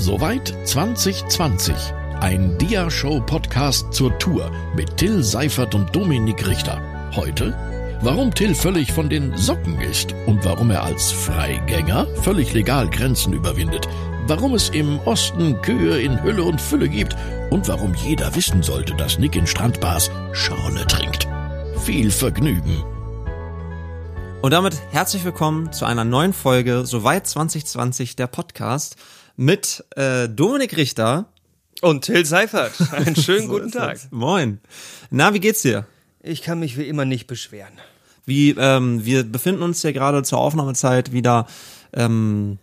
Soweit 2020. Ein Dia-Show-Podcast zur Tour mit Till Seifert und Dominik Richter. Heute, warum Till völlig von den Socken ist und warum er als Freigänger völlig legal Grenzen überwindet. Warum es im Osten Kühe in Hülle und Fülle gibt und warum jeder wissen sollte, dass Nick in Strandbars Schorle trinkt. Viel Vergnügen. Und damit herzlich willkommen zu einer neuen Folge Soweit 2020 der Podcast mit äh, Dominik Richter Und Till Seifert. Einen schönen So guten Tag. das. Moin. Na, wie geht's dir? Ich kann mich wie immer nicht beschweren. Wie ähm, wir befinden uns ja gerade zur Aufnahmezeit wieder ähm,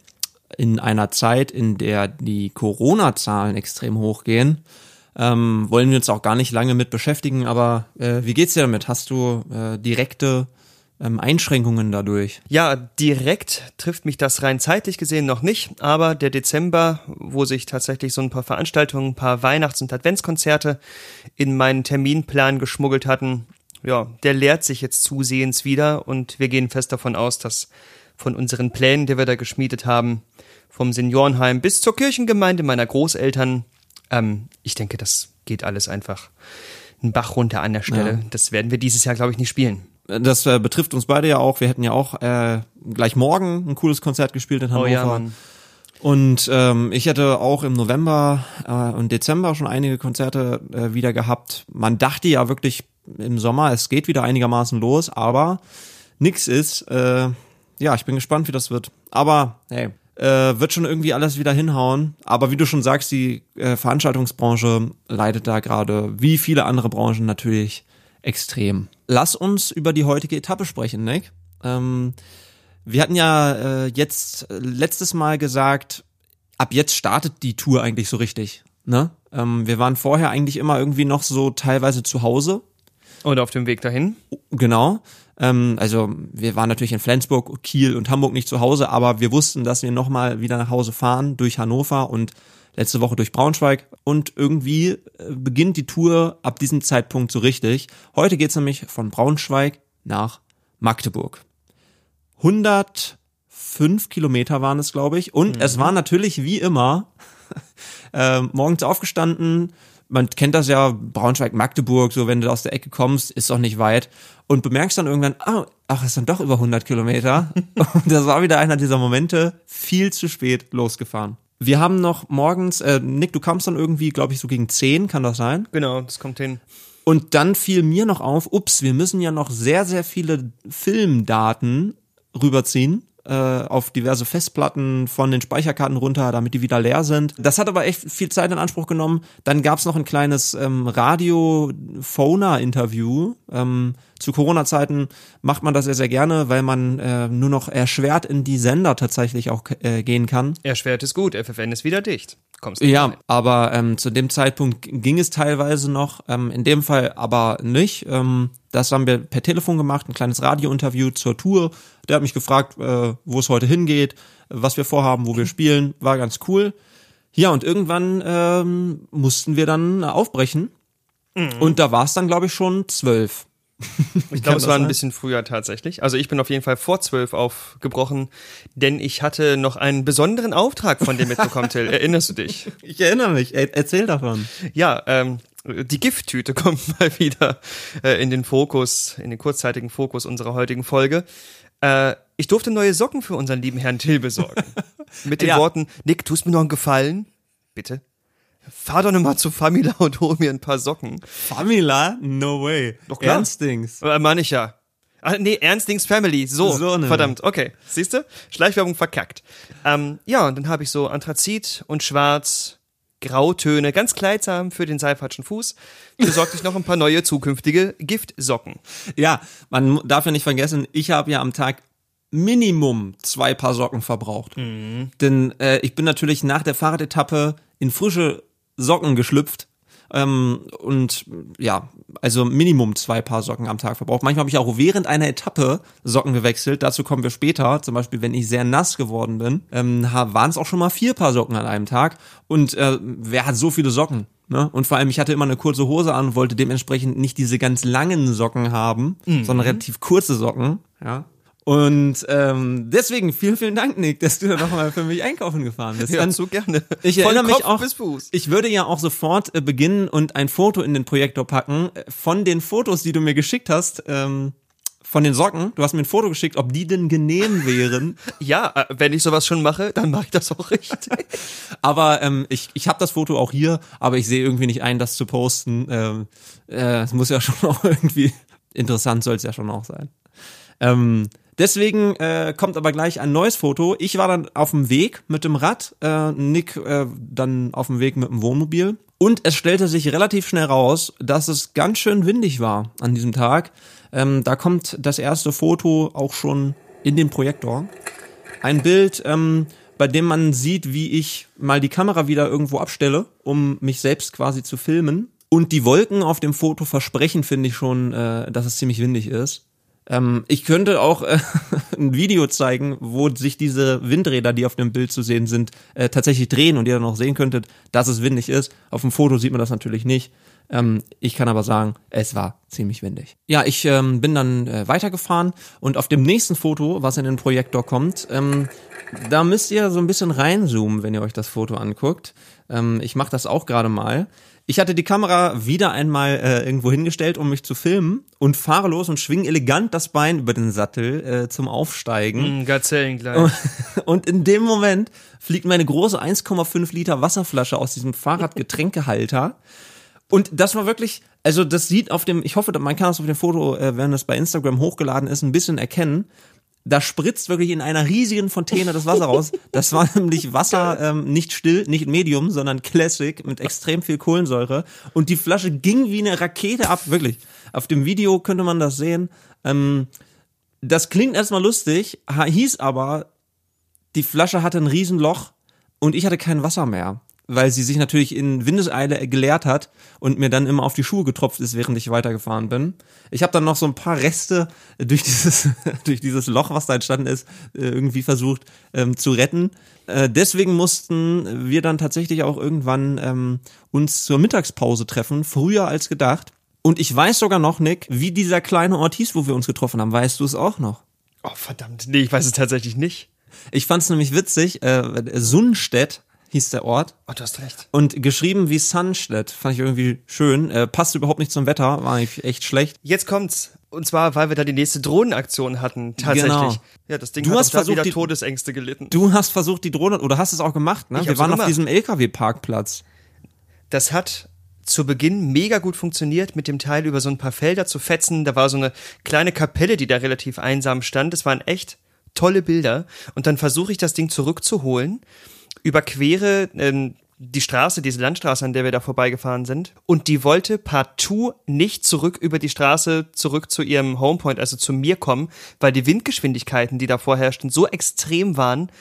in einer Zeit, in der die Corona-Zahlen extrem hochgehen. Ähm, wollen wir uns auch gar nicht lange mit beschäftigen, aber äh, wie geht's dir damit? Hast du äh, direkte ähm, Einschränkungen dadurch? Ja, direkt trifft mich das rein zeitlich gesehen noch nicht, aber der Dezember, wo sich tatsächlich so ein paar Veranstaltungen, ein paar Weihnachts- und Adventskonzerte in meinen Terminplan geschmuggelt hatten, ja, der leert sich jetzt zusehends wieder und wir gehen fest davon aus, dass von unseren Plänen, die wir da geschmiedet haben, vom Seniorenheim bis zur Kirchengemeinde meiner Großeltern, ähm, ich denke, das geht alles einfach einen Bach runter an der Stelle. Ja. Das werden wir dieses Jahr, glaube ich, nicht spielen. Das äh, betrifft uns beide ja auch. Wir hätten ja auch äh, gleich morgen ein cooles Konzert gespielt in Hannover. Oh ja, Mann. Und ähm, ich hätte auch im November äh, und Dezember schon einige Konzerte äh, wieder gehabt. Man dachte ja wirklich im Sommer, es geht wieder einigermaßen los, aber nix ist. Äh, ja, ich bin gespannt, wie das wird. Aber hey, äh, wird schon irgendwie alles wieder hinhauen. Aber wie du schon sagst, die äh, Veranstaltungsbranche leidet da gerade, wie viele andere Branchen natürlich, extrem. Lass uns über die heutige Etappe sprechen, Nick. Ähm, wir hatten ja äh, jetzt äh, letztes Mal gesagt, ab jetzt startet die Tour eigentlich so richtig. Ne? Ähm, wir waren vorher eigentlich immer irgendwie noch so teilweise zu Hause. Und auf dem Weg dahin? Genau. Ähm, also wir waren natürlich in Flensburg, Kiel und Hamburg nicht zu Hause, aber wir wussten, dass wir nochmal wieder nach Hause fahren durch Hannover und letzte Woche durch Braunschweig. Und irgendwie äh, beginnt die Tour ab diesem Zeitpunkt so richtig. Heute geht's nämlich von Braunschweig nach Magdeburg. 105 Kilometer waren es, glaube ich. Und es war natürlich wie immer äh, morgens aufgestanden. Man kennt das ja, Braunschweig, Magdeburg, so wenn du aus der Ecke kommst, ist doch nicht weit. Und bemerkst dann irgendwann, ah, ach, es sind doch über 100 Kilometer. Und das war wieder einer dieser Momente, viel zu spät losgefahren. Wir haben noch morgens, äh, Nick, du kamst dann irgendwie, glaube ich, so gegen 10, kann das sein? Genau, das kommt hin. Und dann fiel mir noch auf, ups, wir müssen ja noch sehr, sehr viele Filmdaten rüberziehen äh, auf diverse Festplatten von den Speicherkarten runter, damit die wieder leer sind. Das hat aber echt viel Zeit in Anspruch genommen. Dann gab's noch ein kleines ähm, Radio-Phona-Interview. Ähm, zu Corona-Zeiten macht man das sehr, sehr gerne, weil man äh, nur noch erschwert in die Sender tatsächlich auch äh, gehen kann. Erschwert ist gut, FFN ist wieder dicht. Kommst Ja, rein. aber ähm, zu dem Zeitpunkt ging es teilweise noch, ähm, in dem Fall aber nicht. Ähm, das haben wir per Telefon gemacht, ein kleines Radiointerview zur Tour. Der hat mich gefragt, äh, wo es heute hingeht, was wir vorhaben, wo wir spielen. War ganz cool. Ja, und irgendwann ähm, mussten wir dann aufbrechen. Und da war es dann, glaube ich, schon zwölf. Ich glaube, es war ein sein? bisschen früher tatsächlich. Also ich bin auf jeden Fall vor zwölf aufgebrochen, denn ich hatte noch einen besonderen Auftrag von dir mitbekommen, Till. Erinnerst du dich? Ich erinnere mich. Er erzähl davon. Ja, ähm, die Gifttüte kommt mal wieder äh, in den Fokus, in den kurzzeitigen Fokus unserer heutigen Folge. Äh, ich durfte neue Socken für unseren lieben Herrn Till besorgen. Mit den Ja. Worten, Nick, tust mir noch einen Gefallen? Bitte? Fahr doch noch mal zu Famila und hol mir ein paar Socken. Famila? No way. Doch klar. Ernstings. Äh, Mann ich ja. Ah, nee, Ernstings Family. So, So ne. verdammt. Okay, siehst du? Schleichwerbung verkackt. Ähm, ja, und dann habe ich so Anthrazit und Schwarz, Grautöne, ganz kleidsam für den seifatschen Fuß. Besorgte ich noch ein paar neue zukünftige Giftsocken. Ja, man darf ja nicht vergessen, ich habe ja am Tag Minimum zwei Paar Socken verbraucht. Denn äh, ich bin natürlich nach der Fahrradetappe in frische Socken geschlüpft. Ähm, und ja, also Minimum zwei Paar Socken am Tag verbraucht. Manchmal habe ich auch während einer Etappe Socken gewechselt. Dazu kommen wir später. Zum Beispiel, wenn ich sehr nass geworden bin, ähm, waren es auch schon mal vier Paar Socken an einem Tag. Und äh, wer hat so viele Socken? Ne? Und vor allem, ich hatte immer eine kurze Hose an und wollte dementsprechend nicht diese ganz langen Socken haben, sondern relativ kurze Socken. Ja. Und ähm, deswegen vielen, vielen Dank, Nick, dass du da nochmal für mich einkaufen gefahren bist. Ja, Dann- so gerne. Ich erinnere mich auch, ich würde ja auch sofort äh, beginnen und ein Foto in den Projektor packen äh, von den Fotos, die du mir geschickt hast, ähm, von den Socken. Du hast mir ein Foto geschickt, ob die denn genehm wären. Ja, äh, wenn ich sowas schon mache, dann mache ich das auch richtig. Aber ähm, ich, ich habe das Foto auch hier, aber ich sehe irgendwie nicht ein, das zu posten. Ähm, äh, es muss ja schon auch irgendwie interessant soll es ja schon auch sein. Ähm, deswegen äh, kommt aber gleich ein neues Foto. Ich war dann auf dem Weg mit dem Rad, äh, Nick äh, dann auf dem Weg mit dem Wohnmobil. Und es stellte sich relativ schnell raus, dass es ganz schön windig war an diesem Tag. Ähm, da kommt das erste Foto auch schon in den Projektor. Ein Bild, ähm, bei dem man sieht, wie ich mal die Kamera wieder irgendwo abstelle, um mich selbst quasi zu filmen. Und die Wolken auf dem Foto versprechen, finde ich schon, äh, dass es ziemlich windig ist. Ähm, ich könnte auch äh, ein Video zeigen, wo sich diese Windräder, die auf dem Bild zu sehen sind, äh, tatsächlich drehen und ihr dann auch sehen könntet, dass es windig ist. Auf dem Foto sieht man das natürlich nicht. Ähm, ich kann aber sagen, es war ziemlich windig. Ja, ich ähm, bin dann äh, weitergefahren und auf dem nächsten Foto, was in den Projektor kommt, ähm, da müsst ihr so ein bisschen reinzoomen, wenn ihr euch das Foto anguckt. Ähm, ich mache das auch gerade mal. Ich hatte die Kamera wieder einmal äh, irgendwo hingestellt, um mich zu filmen und fahre los und schwing elegant das Bein über den Sattel äh, zum Aufsteigen. Mm, Gazellen gleich. Und in dem Moment fliegt meine große 1,5 Liter Wasserflasche aus diesem Fahrradgetränkehalter. Und das war wirklich, also das sieht auf dem, ich hoffe, man kann das auf dem Foto, äh, wenn das bei Instagram hochgeladen ist, ein bisschen erkennen. Da spritzt wirklich in einer riesigen Fontäne das Wasser raus. Das war nämlich Wasser, ähm, nicht still, nicht Medium, sondern Classic mit extrem viel Kohlensäure. Und die Flasche ging wie eine Rakete ab, wirklich. Auf dem Video könnte man das sehen. Ähm, das klingt erstmal lustig, hieß aber, die Flasche hatte ein Riesenloch und ich hatte kein Wasser mehr, weil sie sich natürlich in Windeseile geleert hat und mir dann immer auf die Schuhe getropft ist, während ich weitergefahren bin. Ich habe dann noch so ein paar Reste durch dieses, durch dieses Loch, was da entstanden ist, äh, irgendwie versucht ähm, zu retten. Äh, deswegen mussten wir dann tatsächlich auch irgendwann ähm, uns zur Mittagspause treffen, früher als gedacht. Und ich weiß sogar noch, Nick, wie dieser kleine Ort hieß, wo wir uns getroffen haben. Weißt du es auch noch? Oh, verdammt. Nee, ich weiß es tatsächlich nicht. Ich fand es nämlich witzig. Äh, Sundstedt hieß der Ort. Oh, du hast recht. Und geschrieben wie Sunstedt. Fand ich irgendwie schön. Äh, passt überhaupt nicht zum Wetter. War eigentlich echt schlecht. Jetzt kommt's. Und zwar, weil wir da die nächste Drohnenaktion hatten, tatsächlich. Genau. Ja, das Ding Du hat hast versucht, wieder die- Todesängste gelitten. Du hast versucht, die Drohne, oder hast es auch gemacht, ne? Ich Wir waren auch auf gemacht. diesem LKW-Parkplatz. Das hat zu Beginn mega gut funktioniert, mit dem Teil über so ein paar Felder zu fetzen. Da war so eine kleine Kapelle, die da relativ einsam stand. Das waren echt tolle Bilder. Und dann versuche ich das Ding zurückzuholen, überquere ähm, die Straße, diese Landstraße, an der wir da vorbeigefahren sind. Und die wollte partout nicht zurück über die Straße, zurück zu ihrem Homepoint, also zu mir kommen, weil die Windgeschwindigkeiten, die da vorherrschten, so extrem waren,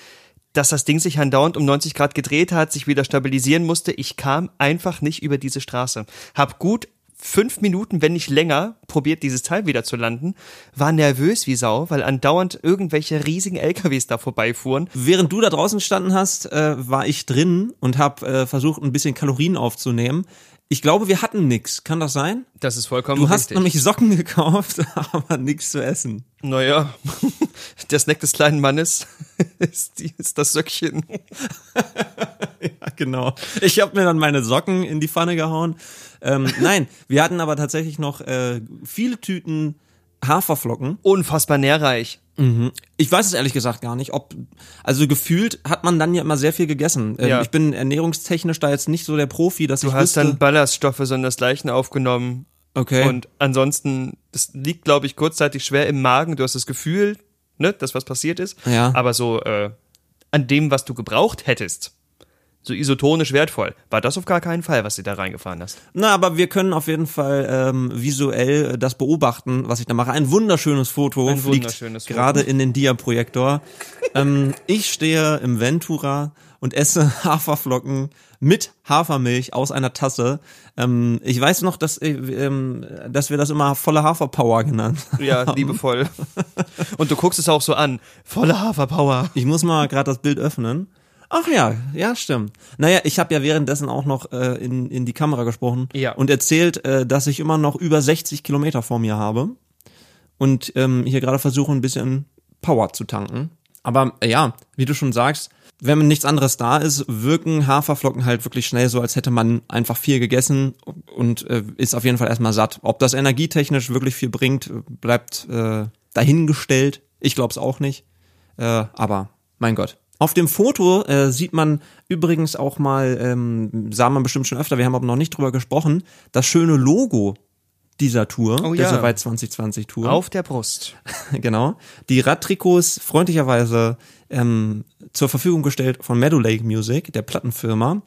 dass das Ding sich andauernd um 90 Grad gedreht hat, sich wieder stabilisieren musste. Ich kam einfach nicht über diese Straße. Hab gut fünf Minuten, wenn nicht länger, probiert dieses Teil wieder zu landen, war nervös wie Sau, weil andauernd irgendwelche riesigen LKWs da vorbeifuhren. Während du da draußen standen hast, äh, war ich drin und habe äh, versucht, ein bisschen Kalorien aufzunehmen. Ich glaube, wir hatten nix. Kann das sein? Das ist vollkommen Du hast richtig. nämlich Socken gekauft, aber nichts zu essen. naja, der Snack des kleinen Mannes ist, die, ist das Söckchen. Genau. Ich habe mir dann meine Socken in die Pfanne gehauen. Ähm, nein, wir hatten aber tatsächlich noch äh, viele Tüten Haferflocken. Unfassbar nährreich. Ich weiß es ehrlich gesagt gar nicht, ob also gefühlt hat man dann ja immer sehr viel gegessen. Ähm, Ja. Ich bin ernährungstechnisch da jetzt nicht so der Profi, dass Du ich hast wüsste, dann Ballaststoffe sondergleichen aufgenommen. okay. Und ansonsten, das liegt, glaube ich, kurzzeitig schwer im Magen. Du hast das Gefühl, ne, dass was passiert ist. Ja. Aber so äh, an dem, was du gebraucht hättest, so isotonisch wertvoll, war das auf gar keinen Fall, was du da reingefahren hast. Na, aber wir können auf jeden Fall ähm, visuell äh, das beobachten, was ich da mache. Ein wunderschönes Foto Ein fliegt wunderschönes Foto. gerade in den Dia-Projektor. ähm, ich stehe im Ventura und esse Haferflocken mit Hafermilch aus einer Tasse. Ähm, ich weiß noch, dass, äh, ähm, dass wir das immer volle Haferpower genannt haben. Ja, liebevoll. Und du guckst es auch so an. Volle Haferpower. Ich muss mal gerade das Bild öffnen. Ach ja, ja, stimmt. Naja, ich habe ja währenddessen auch noch äh, in, in die Kamera gesprochen Ja. und erzählt, äh, dass ich immer noch über 60 Kilometer vor mir habe und ähm, hier gerade versuche, ein bisschen Power zu tanken. Aber äh, ja, wie du schon sagst, wenn nichts anderes da ist, wirken Haferflocken halt wirklich schnell so, als hätte man einfach viel gegessen und äh, ist auf jeden Fall erstmal satt. Ob das energietechnisch wirklich viel bringt, bleibt äh, dahingestellt. Ich glaube es auch nicht. Äh, aber mein Gott. Auf dem Foto äh, sieht man übrigens auch mal, ähm, sah man bestimmt schon öfter, wir haben aber noch nicht drüber gesprochen, das schöne Logo dieser Tour, Oh der ja. Soweit 2020 Tour. Auf der Brust. genau. Die Radtrikots freundlicherweise ähm, zur Verfügung gestellt von Meadow Lake Music, der Plattenfirma.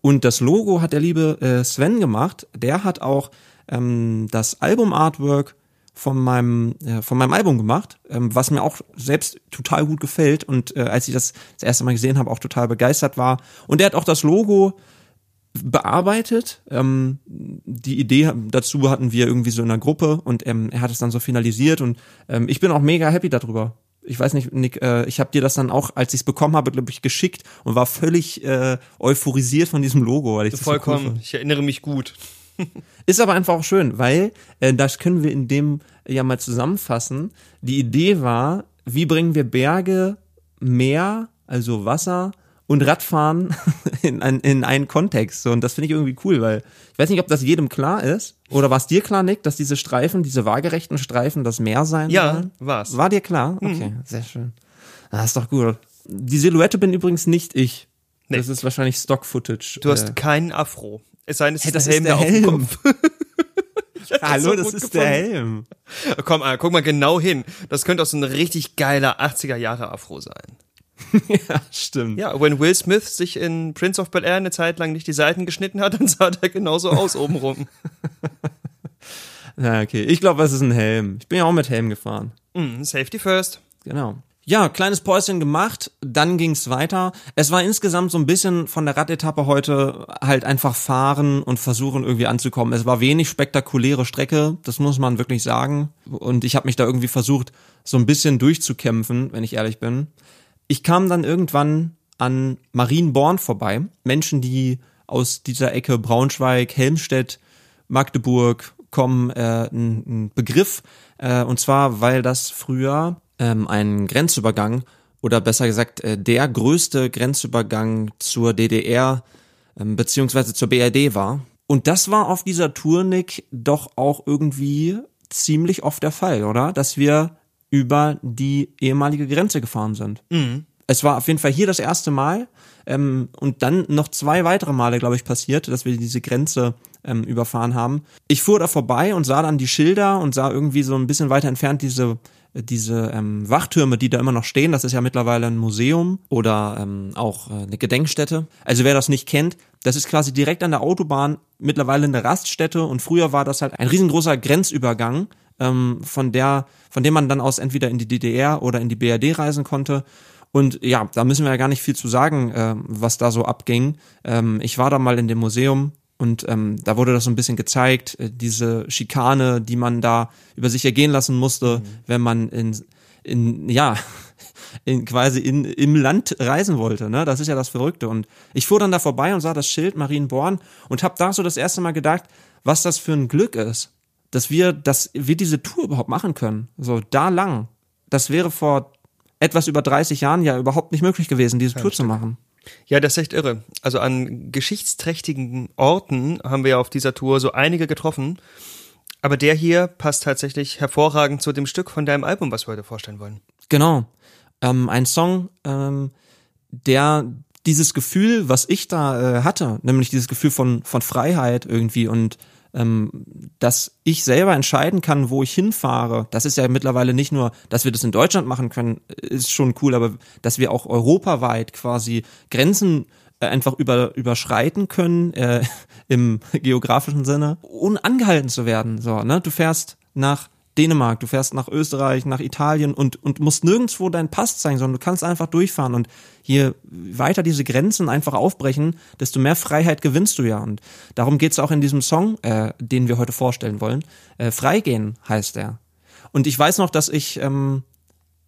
Und das Logo hat der liebe äh, Sven gemacht. Der hat auch ähm, das Album-Artwork von meinem, äh, von meinem Album gemacht, ähm, was mir auch selbst total gut gefällt und äh, als ich das das erste Mal gesehen habe, auch total begeistert war. Und er hat auch das Logo bearbeitet. Ähm, die Idee dazu hatten wir irgendwie so in einer Gruppe und ähm, er hat es dann so finalisiert und ähm, ich bin auch mega happy darüber. Ich weiß nicht, Nick, äh, ich habe dir das dann auch, als ich es bekommen habe, glaube ich, geschickt und war völlig äh, euphorisiert von diesem Logo, weil ich das So cool Vollkommen. ich erinnere mich gut. Ist aber einfach auch schön, weil äh, das können wir in dem ja mal zusammenfassen. Die Idee war, wie bringen wir Berge, Meer, also Wasser und Radfahren in, ein, in einen Kontext. So, und das finde ich irgendwie cool, weil ich weiß nicht, ob das jedem klar ist. Oder war es dir klar, Nick, dass diese Streifen, diese waagerechten Streifen das Meer sein Ja, sollen? war's. War dir klar? Okay, sehr schön. Das ist doch gut. Die Silhouette bin übrigens nicht ich. Nee. Das ist wahrscheinlich Stock-Footage. Du hast Äh, keinen Afro. Es sei denn, es Hey, ist das ein Helm, ist der auf dem Helm. Kopf. Hallo, so das ist der. Helm. Komm, ah, guck mal genau hin. Das könnte auch so ein richtig geiler 80er Jahre Afro sein. ja, stimmt. Ja, wenn Will Smith sich in Prince of Bel Air eine Zeit lang nicht die Seiten geschnitten hat, dann sah der genauso aus obenrum. Ja, okay. Ich glaube, es ist ein Helm. Ich bin ja auch mit Helm gefahren. Mm, Safety first. Genau. Ja, kleines Päuschen gemacht, dann ging's weiter. Es war insgesamt so ein bisschen von der Radetappe heute halt einfach fahren und versuchen irgendwie anzukommen. Es war wenig spektakuläre Strecke, das muss man wirklich sagen. Und ich habe mich da irgendwie versucht, so ein bisschen durchzukämpfen, wenn ich ehrlich bin. Ich kam dann irgendwann an Marienborn vorbei. Menschen, die aus dieser Ecke Braunschweig, Helmstedt, Magdeburg kommen, äh, ein, ein Begriff. Äh, und zwar, weil das früher ähm, ein Grenzübergang oder besser gesagt äh, der größte Grenzübergang zur DDR ähm, beziehungsweise zur BRD war. Und das war auf dieser Tour, Nick, doch auch irgendwie ziemlich oft der Fall, oder? Dass wir über die ehemalige Grenze gefahren sind. Es war auf jeden Fall hier das erste Mal ähm, und dann noch zwei weitere Male, glaube ich, passiert, dass wir diese Grenze ähm, überfahren haben. Ich fuhr da vorbei und sah dann die Schilder und sah irgendwie so ein bisschen weiter entfernt diese diese ähm, Wachtürme, die da immer noch stehen, das ist ja mittlerweile ein Museum oder ähm, auch äh, eine Gedenkstätte. Also wer das nicht kennt, das ist quasi direkt an der Autobahn mittlerweile eine Raststätte und früher war das halt ein riesengroßer Grenzübergang, ähm, von der, von dem man dann aus entweder in die DDR oder in die BRD reisen konnte. Und ja, da müssen wir ja gar nicht viel zu sagen, äh, was da so abging. Ähm, ich war da mal in dem Museum und ähm, da wurde das so ein bisschen gezeigt, äh, diese Schikane, die man da über sich ergehen lassen musste, wenn man in, in ja, in, quasi in, im Land reisen wollte. Ne? Das ist ja das Verrückte. Und ich fuhr dann da vorbei und sah das Schild Marienborn und habe da so das erste Mal gedacht, was das für ein Glück ist, dass wir, dass wir diese Tour überhaupt machen können. So da lang. Das wäre vor etwas über 30 Jahren ja überhaupt nicht möglich gewesen, diese Tour zu machen. Ja, das ist echt irre. Also an geschichtsträchtigen Orten haben wir ja auf dieser Tour so einige getroffen. Aber der hier passt tatsächlich hervorragend zu dem Stück von deinem Album, was wir heute vorstellen wollen. Genau. Ähm, ein Song, ähm, der dieses Gefühl, was ich da äh, hatte, nämlich dieses Gefühl von, von Freiheit irgendwie und dass ich selber entscheiden kann, wo ich hinfahre. Das ist ja mittlerweile nicht nur, dass wir das in Deutschland machen können, ist schon cool, aber dass wir auch europaweit quasi Grenzen äh, einfach über, überschreiten können, äh, im geografischen Sinne, ohne angehalten zu werden. So, ne? Du fährst nach Dänemark, du fährst nach Österreich, nach Italien und, und musst nirgendwo deinen Pass zeigen, sondern du kannst einfach durchfahren und je weiter diese Grenzen einfach aufbrechen, desto mehr Freiheit gewinnst du ja. Und darum geht's auch in diesem Song, äh, den wir heute vorstellen wollen. Äh, Freigehen heißt er. Und ich weiß noch, dass ich, ähm,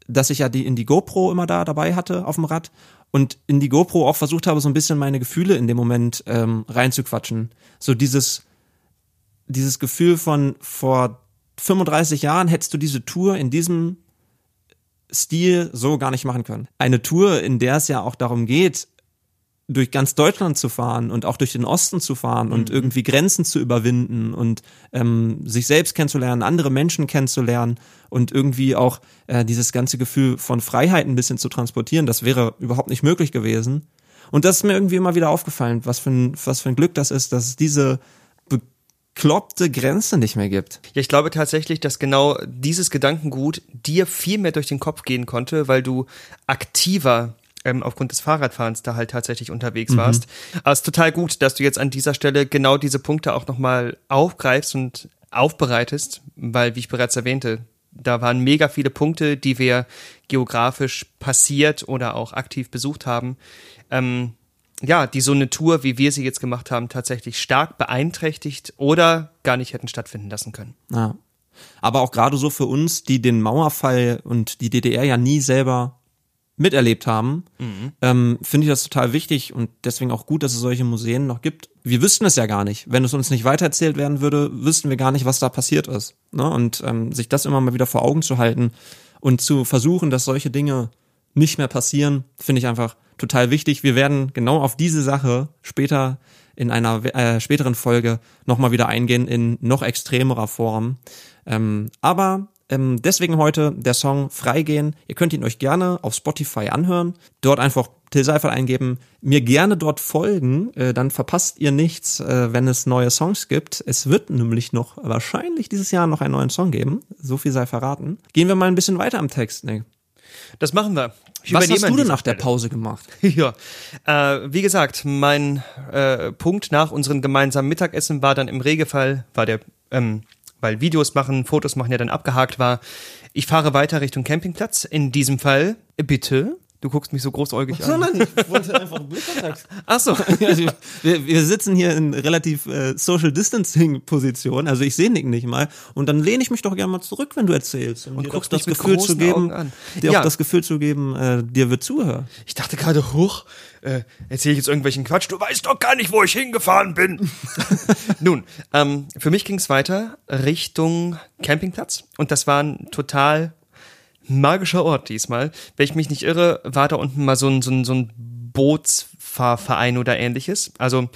dass ich ja die in die GoPro immer da dabei hatte auf dem Rad und in die GoPro auch versucht habe, so ein bisschen meine Gefühle in dem Moment ähm, reinzuquatschen. So dieses, dieses Gefühl von vor 35 Jahren hättest du diese Tour in diesem Stil so gar nicht machen können. Eine Tour, in der es ja auch darum geht, durch ganz Deutschland zu fahren und auch durch den Osten zu fahren und Mhm. irgendwie Grenzen zu überwinden und ähm, sich selbst kennenzulernen, andere Menschen kennenzulernen und irgendwie auch äh, dieses ganze Gefühl von Freiheit ein bisschen zu transportieren, das wäre überhaupt nicht möglich gewesen. Und das ist mir irgendwie immer wieder aufgefallen, was für ein, was für ein Glück das ist, dass es diese bekloppte Grenze nicht mehr gibt. Ja, ich glaube tatsächlich, dass genau dieses Gedankengut dir viel mehr durch den Kopf gehen konnte, weil du aktiver ähm, aufgrund des Fahrradfahrens da halt tatsächlich unterwegs warst. Aber es ist total gut, dass du jetzt an dieser Stelle genau diese Punkte auch nochmal aufgreifst und aufbereitest, weil, wie ich bereits erwähnte, da waren mega viele Punkte, die wir geografisch passiert oder auch aktiv besucht haben. Ähm, ja, die so eine Tour, wie wir sie jetzt gemacht haben, tatsächlich stark beeinträchtigt oder gar nicht hätten stattfinden lassen können. Ja. Aber auch gerade so für uns, die den Mauerfall und die DDR ja nie selber miterlebt haben, ähm, finde ich das total wichtig und deswegen auch gut, dass es solche Museen noch gibt. Wir wüssten es ja gar nicht. Wenn es uns nicht weitererzählt werden würde, wüssten wir gar nicht, was da passiert ist. Ne? Und ähm, sich das immer mal wieder vor Augen zu halten und zu versuchen, dass solche Dinge nicht mehr passieren, finde ich einfach total wichtig. Wir werden genau auf diese Sache später in einer äh, späteren Folge nochmal wieder eingehen in noch extremerer Form. Ähm, aber ähm, deswegen heute der Song Freigehen. Ihr könnt ihn euch gerne auf Spotify anhören. Dort einfach Till Seifert eingeben. Mir gerne dort folgen. Äh, dann verpasst ihr nichts, äh, wenn es neue Songs gibt. Es wird nämlich noch wahrscheinlich dieses Jahr noch einen neuen Song geben. So viel sei verraten. Gehen wir mal ein bisschen weiter am Text, Nick. Das machen wir. Ich Was hast du denn nach der. Pause gemacht? Ja, äh, wie gesagt, mein äh, Punkt nach unserem gemeinsamen Mittagessen war dann im Regelfall, war der, ähm, weil Videos machen, Fotos machen ja dann abgehakt war. Ich fahre weiter Richtung Campingplatz. In diesem Fall, äh, bitte. Du guckst mich so großäugig an. Nein, ich wollte einfach Blickkontakt. Ach so. Also, wir, wir sitzen hier in relativ äh, Social Distancing Position, also ich sehe Nick nicht mal und dann lehne ich mich doch gerne mal zurück, wenn du erzählst und, dir guckst das Gefühl zu geben, dir Ja. auch das Gefühl zu geben, äh, dir wird zuhört. Ich dachte gerade, hoch, äh, erzähle ich jetzt irgendwelchen Quatsch. Du weißt doch gar nicht, wo ich hingefahren bin. Nun, ähm, für mich ging es weiter Richtung Campingplatz und das war ein total magischer Ort diesmal. Wenn ich mich nicht irre, war da unten mal so ein, so ein, so ein Bootsfahrverein oder ähnliches. Also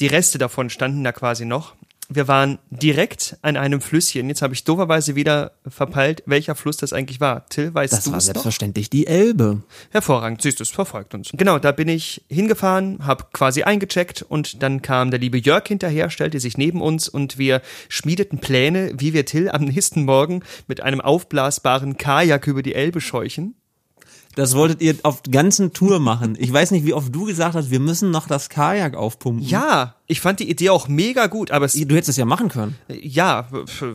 die Reste davon standen da quasi noch. Wir waren direkt an einem Flüsschen. Jetzt habe ich dooferweise wieder verpeilt, welcher Fluss das eigentlich war. Till, weißt Das du war es noch? selbstverständlich die Elbe. Hervorragend, siehst du, es verfolgt uns. Genau, da bin ich hingefahren, habe quasi eingecheckt und dann kam der liebe Jörg hinterher, stellte sich neben uns und wir schmiedeten Pläne, wie wir Till am nächsten Morgen mit einem aufblasbaren Kajak über die Elbe scheuchen. Das wolltet ihr auf der ganzen Tour machen. Ich weiß nicht, wie oft du gesagt hast, wir müssen noch das Kajak aufpumpen. Ja, ich fand die Idee auch mega gut, aber es, Du hättest es ja machen können. ja,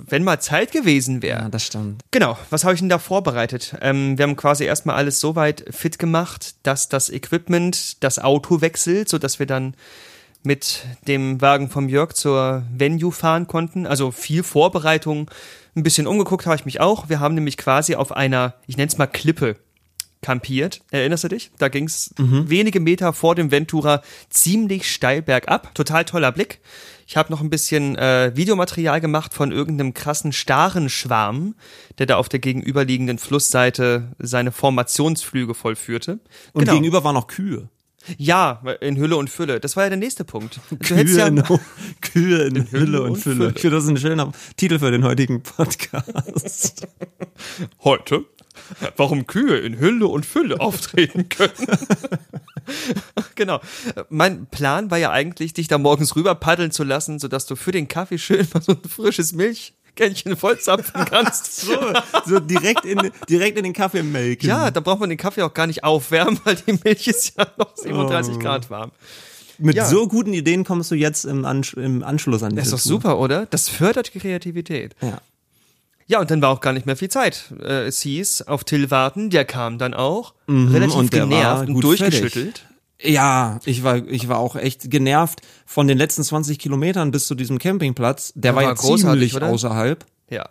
wenn mal Zeit gewesen wäre. Ja, das stimmt. Genau, was habe ich denn da vorbereitet? Ähm, wir haben quasi erstmal alles so weit fit gemacht, dass das Equipment das Auto wechselt, sodass wir dann mit dem Wagen vom Jörg zur Venue fahren konnten. Also viel Vorbereitung, ein bisschen umgeguckt habe ich mich auch. Wir haben nämlich quasi auf einer, ich nenne es mal Klippe, kampiert. Erinnerst du dich? Da ging es wenige Meter vor dem Ventura ziemlich steil bergab. Total toller Blick. Ich habe noch ein bisschen äh, Videomaterial gemacht von irgendeinem krassen Starenschwarm, der da auf der gegenüberliegenden Flussseite seine Formationsflüge vollführte. Und Genau. gegenüber waren noch Kühe. Ja, in Hülle und Fülle. Das war ja der nächste Punkt. Du Kühe, ja, in, Kühe in Hülle und und Fülle. Fülle. Ich finde, das ist ein schöner Titel für den heutigen Podcast. heute, warum Kühe in Hülle und Fülle auftreten können. genau. Mein Plan war ja eigentlich, dich da morgens rüber paddeln zu lassen, sodass du für den Kaffee schön mal so ein frisches Milchkännchen vollzapfen kannst. So, so direkt in, direkt in den Kaffee melken. Ja, da braucht man den Kaffee auch gar nicht aufwärmen, weil die Milch ist ja noch 37 Oh. Grad warm. Mit Ja. so guten Ideen kommst du jetzt im, Ansch im Anschluss an Das diese ist doch super, oder? Das fördert die Kreativität. Ja. Ja, und dann war auch gar nicht mehr viel Zeit. Äh, es hieß, auf Till warten, der kam dann auch, relativ Mhm, und der war genervt und durchgeschüttelt. Ja, ich war, ich war auch echt genervt von den letzten 20 Kilometern bis zu diesem Campingplatz. Der war, war ja ziemlich oder? außerhalb. Ja.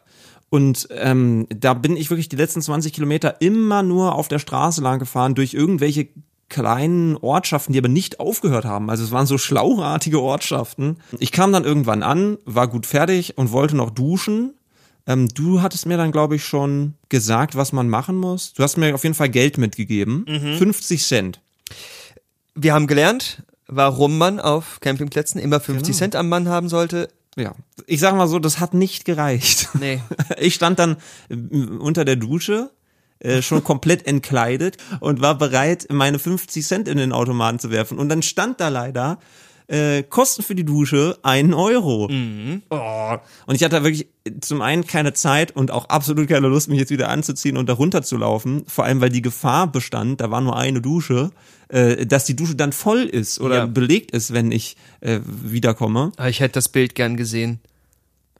Und ähm, da bin ich wirklich die letzten 20 Kilometer immer nur auf der Straße lang gefahren, durch irgendwelche kleinen Ortschaften, die aber nicht aufgehört haben. Also es waren so schlauchartige Ortschaften. Ich kam dann irgendwann an, war gut fertig und wollte noch duschen. Ähm, du hattest mir dann, glaube ich, schon gesagt, was man machen muss. Du hast mir auf jeden Fall Geld mitgegeben. 50 Cent. Wir haben gelernt, warum man auf Campingplätzen immer 50 Genau. Cent am Mann haben sollte. Ja. Ich sag mal so, das hat nicht gereicht. Nee. Ich stand dann äh, unter der Dusche, äh, schon komplett entkleidet und war bereit, meine 50 Cent in den Automaten zu werfen. Und dann stand da leider äh, Kosten für die Dusche ein Euro. Oh. Und ich hatte wirklich zum einen keine Zeit und auch absolut keine Lust, mich jetzt wieder anzuziehen und da runterzulaufen. Vor allem, weil die Gefahr bestand, da war nur eine Dusche, äh, dass die Dusche dann voll ist oder Ja. belegt ist, wenn ich äh, wiederkomme. Aber ich hätte das Bild gern gesehen.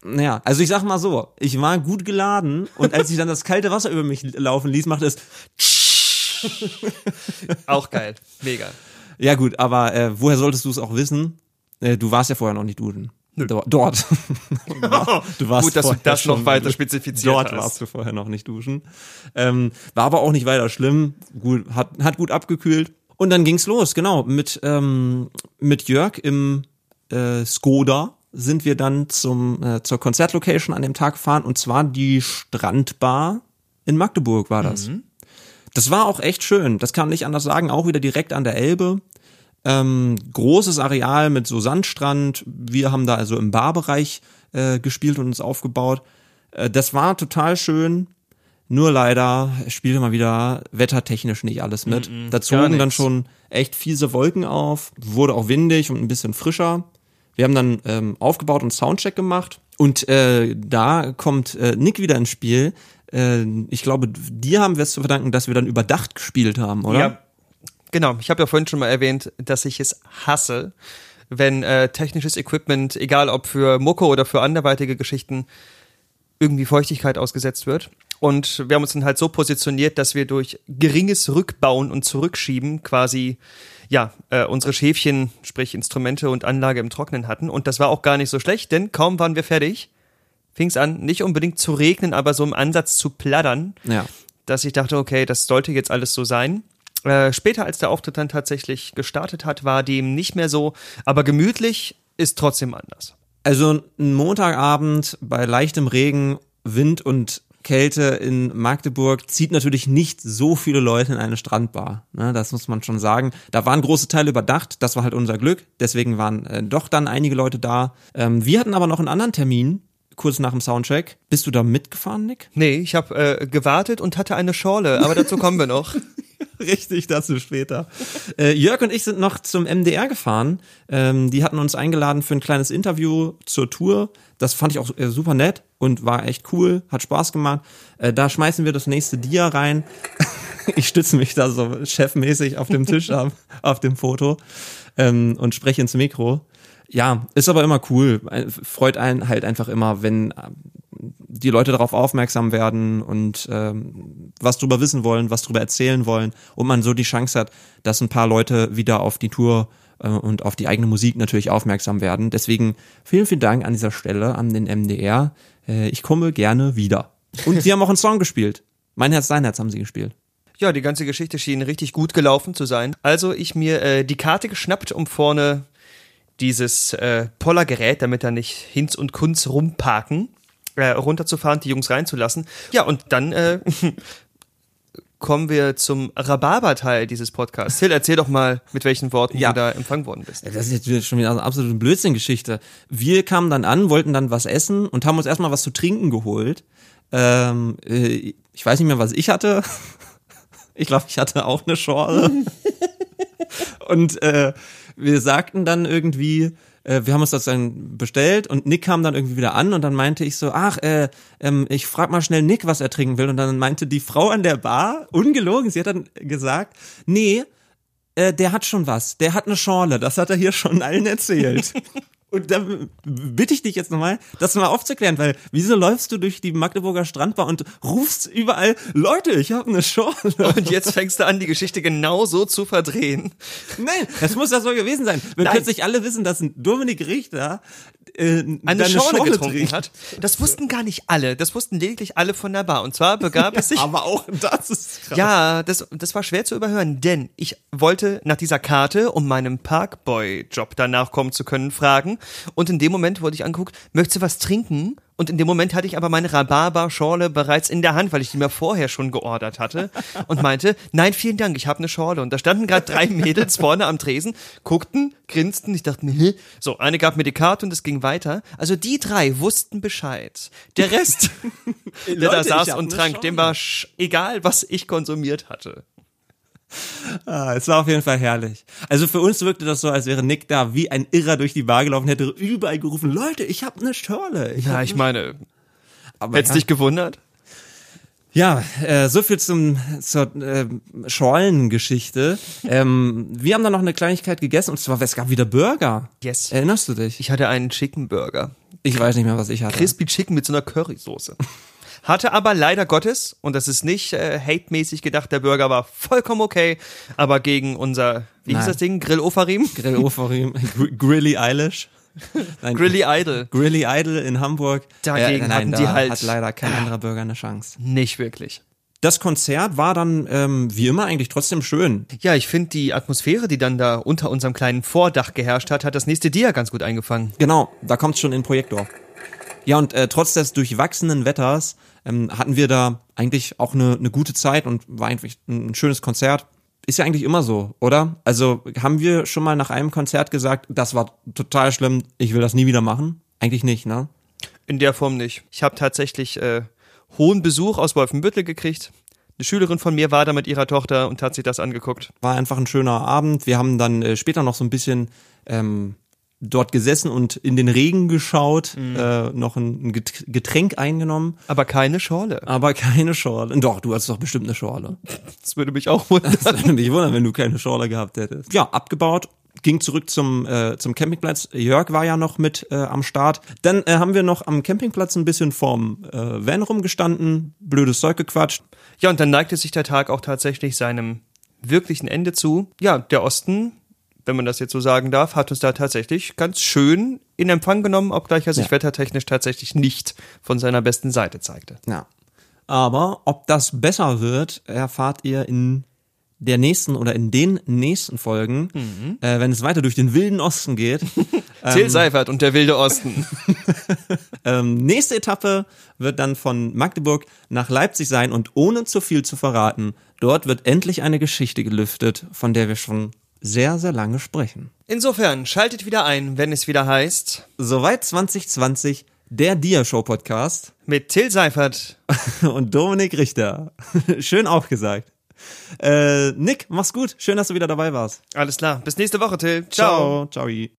Naja, also ich sag mal so, ich war gut geladen und als ich dann das kalte Wasser über mich laufen ließ, machte es, Auch geil. Mega. Ja gut, aber äh, woher solltest du es auch wissen? Äh, du warst ja vorher noch nicht duschen. Do dort. du warst Gut, dass du vorher das noch weiter spezifiziert Dort hast. warst du vorher noch nicht duschen. Ähm, war aber auch nicht weiter schlimm. Gut, hat, hat gut abgekühlt. Und dann ging's los, genau. Mit, ähm, mit Jörg im äh, Skoda sind wir dann zum, äh, zur Konzertlocation an dem Tag gefahren und zwar die Strandbar in Magdeburg war das. Das war auch echt schön. Das kann man nicht anders sagen. Auch wieder direkt an der Elbe. Ähm, großes Areal mit so Sandstrand. Wir haben da also im Barbereich äh, gespielt und uns aufgebaut. Äh, das war total schön. Nur leider spielte mal wieder wettertechnisch nicht alles mit. da gar zogen dann schon echt fiese Wolken auf, wurde auch windig und ein bisschen frischer. Wir haben dann ähm, aufgebaut und Soundcheck gemacht und äh, da kommt äh, Nick wieder ins Spiel. Äh, ich glaube, dir haben wir es zu verdanken, dass wir dann überdacht gespielt haben, oder? Ja. Genau, ich habe ja vorhin schon mal erwähnt, dass ich es hasse, wenn äh, technisches Equipment, egal ob für Mucke oder für anderweitige Geschichten, irgendwie Feuchtigkeit ausgesetzt wird. Und wir haben uns dann halt so positioniert, dass wir durch geringes Rückbauen und Zurückschieben quasi ja äh, unsere Schäfchen, sprich Instrumente und Anlage im Trocknen hatten. Und das war auch gar nicht so schlecht, denn kaum waren wir fertig, fing es an, nicht unbedingt zu regnen, aber so im Ansatz zu plattern Ja. dass ich dachte, okay, das sollte jetzt alles so sein. Äh, später, als der Auftritt dann tatsächlich gestartet hat, war dem nicht mehr so, aber gemütlich ist trotzdem anders. Also ein Montagabend bei leichtem Regen, Wind und Kälte in Magdeburg zieht natürlich nicht so viele Leute in eine Strandbar. Ne, das muss man schon sagen. Da waren große Teile überdacht, das war halt unser Glück. Deswegen waren äh, doch dann einige Leute da. Ähm, wir hatten aber noch einen anderen Termin, kurz nach dem Soundcheck. Bist du da mitgefahren, Nick? Nee, ich habe äh, gewartet und hatte eine Schorle, aber dazu kommen wir noch. Richtig, dazu später. Äh, Jörg und ich sind noch zum MDR gefahren. Ähm, die hatten uns eingeladen für ein kleines Interview zur Tour. Das fand ich auch äh, super nett und war echt cool, hat Spaß gemacht. Äh, da schmeißen wir das nächste Dia rein. ich stütze mich da so chefmäßig auf dem Tisch ab, auf dem Foto ähm, und spreche ins Mikro. Ja, ist aber immer cool. Äh, Freut einen halt einfach immer, wenn die Leute darauf aufmerksam werden und ähm, was drüber wissen wollen, was drüber erzählen wollen und man so die Chance hat, dass ein paar Leute wieder auf die Tour äh, und auf die eigene Musik natürlich aufmerksam werden. Deswegen vielen, vielen Dank an dieser Stelle an den MDR. Äh, ich komme gerne wieder. Und sie haben auch einen Song gespielt. Mein Herz, dein Herz haben sie gespielt. Ja, die ganze Geschichte schien richtig gut gelaufen zu sein. Also ich mir äh, die Karte geschnappt, um vorne dieses äh, Pollergerät, damit da nicht Hinz und Kunz rumparken, äh, runterzufahren, die Jungs reinzulassen. Ja, und dann äh, kommen wir zum Rhabarber-Teil dieses Podcasts. Till, erzähl doch mal, mit welchen Worten Ja. du da empfangen worden bist. Das ist jetzt schon wieder eine absolute Blödsinn-Geschichte. Wir kamen dann an, wollten dann was essen und haben uns erstmal was zu trinken geholt. Ähm, äh, ich weiß nicht mehr, was ich hatte. Ich glaube, ich hatte auch eine Schorle. und äh, wir sagten dann irgendwie, äh, wir haben uns das dann bestellt und Nick kam dann irgendwie wieder an und dann meinte ich so, ach, äh, ähm, ich frag mal schnell Nick, was er trinken will. Und dann meinte die Frau an der Bar, ungelogen, sie hat dann gesagt, nee, äh, der hat schon was. Der hat eine Schorle. Das hat er hier schon allen erzählt. Und da bitte ich dich jetzt nochmal, das mal aufzuklären, weil wieso läufst du durch die Magdeburger Strandbar und rufst überall, Leute, ich habe eine Schorle. Und jetzt fängst du an, die Geschichte genau so zu verdrehen. Nein, das muss ja so gewesen sein. Wenn Nein. plötzlich alle wissen, dass ein Dominik Richter äh, eine deine Schorle, getrunken trinkt. hat. Das wussten gar nicht alle. Das wussten lediglich alle von der Bar. Und zwar begab es sich. Aber auch das ist krass. Ja, das, das war schwer zu überhören, denn ich wollte nach dieser Karte, um meinem Parkboy-Job danach kommen zu können, fragen, Und in dem Moment wurde ich angeguckt, möchtest du was trinken? Und in dem Moment hatte ich aber meine Rhabarber-Schorle bereits in der Hand, weil ich die mir vorher schon geordert hatte und meinte, nein, vielen Dank, ich habe eine Schorle. Und da standen gerade drei Mädels vorne am Tresen, guckten, grinsten, ich dachte Hä? so, eine gab mir die Karte und es ging weiter. Also die drei wussten Bescheid. Der Rest, der da Leute, ich saß und trank, Schorle. dem war egal, was ich konsumiert hatte. Ah, es war auf jeden Fall herrlich. Also für uns wirkte das so, als wäre Nick da wie ein Irrer durch die Bar gelaufen, hätte überall gerufen, Leute, ich habe eine Schorle. Ich Ja, hab ich ne meine, Aber hättest ja. dich gewundert? Ja, äh, so viel zum zur äh, Schorlengeschichte. ähm, wir haben dann noch eine Kleinigkeit gegessen und zwar es gab wieder Burger. Yes. Erinnerst du dich? Ich hatte einen Chicken Burger. Ich weiß nicht mehr, was ich hatte. Crispy Chicken mit so einer Currysoße. Hatte aber leider Gottes, und das ist nicht äh, hate-mäßig gedacht, der Burger war vollkommen okay, aber gegen unser, wie hieß Nein. das Ding? Grill-Ofarim? Grill Ofarim, Gr Grilly Eilish. Nein, Grilly Idol. Grilly Idol in Hamburg. Dagegen nein, hatten da die halt- hat leider kein anderer Burger eine Chance. Nicht wirklich. Das Konzert war dann ähm, wie immer eigentlich trotzdem schön. Ja, ich finde die Atmosphäre, die dann da unter unserem kleinen Vordach geherrscht hat, hat das nächste Dia ganz gut eingefangen. Genau, da kommt's schon in Projektor. Ja, und äh, trotz des durchwachsenen Wetters ähm, hatten wir da eigentlich auch eine, eine gute Zeit und war eigentlich ein, ein schönes Konzert. Ist ja eigentlich immer so, oder? Also haben wir schon mal nach einem Konzert gesagt, das war total schlimm, ich will das nie wieder machen? Eigentlich nicht, ne? In der Form nicht. Ich habe tatsächlich äh, hohen Besuch aus Wolfenbüttel gekriegt. Eine Schülerin von mir war da mit ihrer Tochter und hat sich das angeguckt. War einfach ein schöner Abend. Wir haben dann äh, später noch so ein bisschen ähm, dort gesessen und in den Regen geschaut, äh, noch ein, ein Get- Getränk eingenommen, Aber keine Schorle. aber keine Schorle. Doch, du hast doch bestimmt eine Schorle. Das würde mich auch wundern. Das würde mich wundern, wenn du keine Schorle gehabt hättest. Ja, abgebaut, ging zurück zum, äh, zum Campingplatz. Jörg war ja noch mit äh, am Start. Dann äh, haben wir noch am Campingplatz ein bisschen vorm äh, Van rumgestanden, blödes Zeug gequatscht. Ja, und dann neigte sich der Tag auch tatsächlich seinem wirklichen Ende zu. Ja, der Osten, wenn man das jetzt so sagen darf, hat uns da tatsächlich ganz schön in Empfang genommen, obgleich er sich Ja. wettertechnisch tatsächlich nicht von seiner besten Seite zeigte. Ja. Aber ob das besser wird, erfahrt ihr in der nächsten oder in den nächsten Folgen, äh, wenn es weiter durch den wilden Osten geht. Till Seifert und der wilde Osten. Ähm, nächste Etappe wird dann von Magdeburg nach Leipzig sein und ohne zu viel zu verraten, dort wird endlich eine Geschichte gelüftet, von der wir schon sehr, sehr lange sprechen. Insofern, schaltet wieder ein, wenn es wieder heißt, Soweit 2020, der Dia-Show Podcast mit Till Seifert. und Dominik Richter. Schön aufgesagt. Äh, Nick, mach's gut. Schön, dass du wieder dabei warst. Alles klar, bis nächste Woche, Till. Ciao. Ciao. Ciao.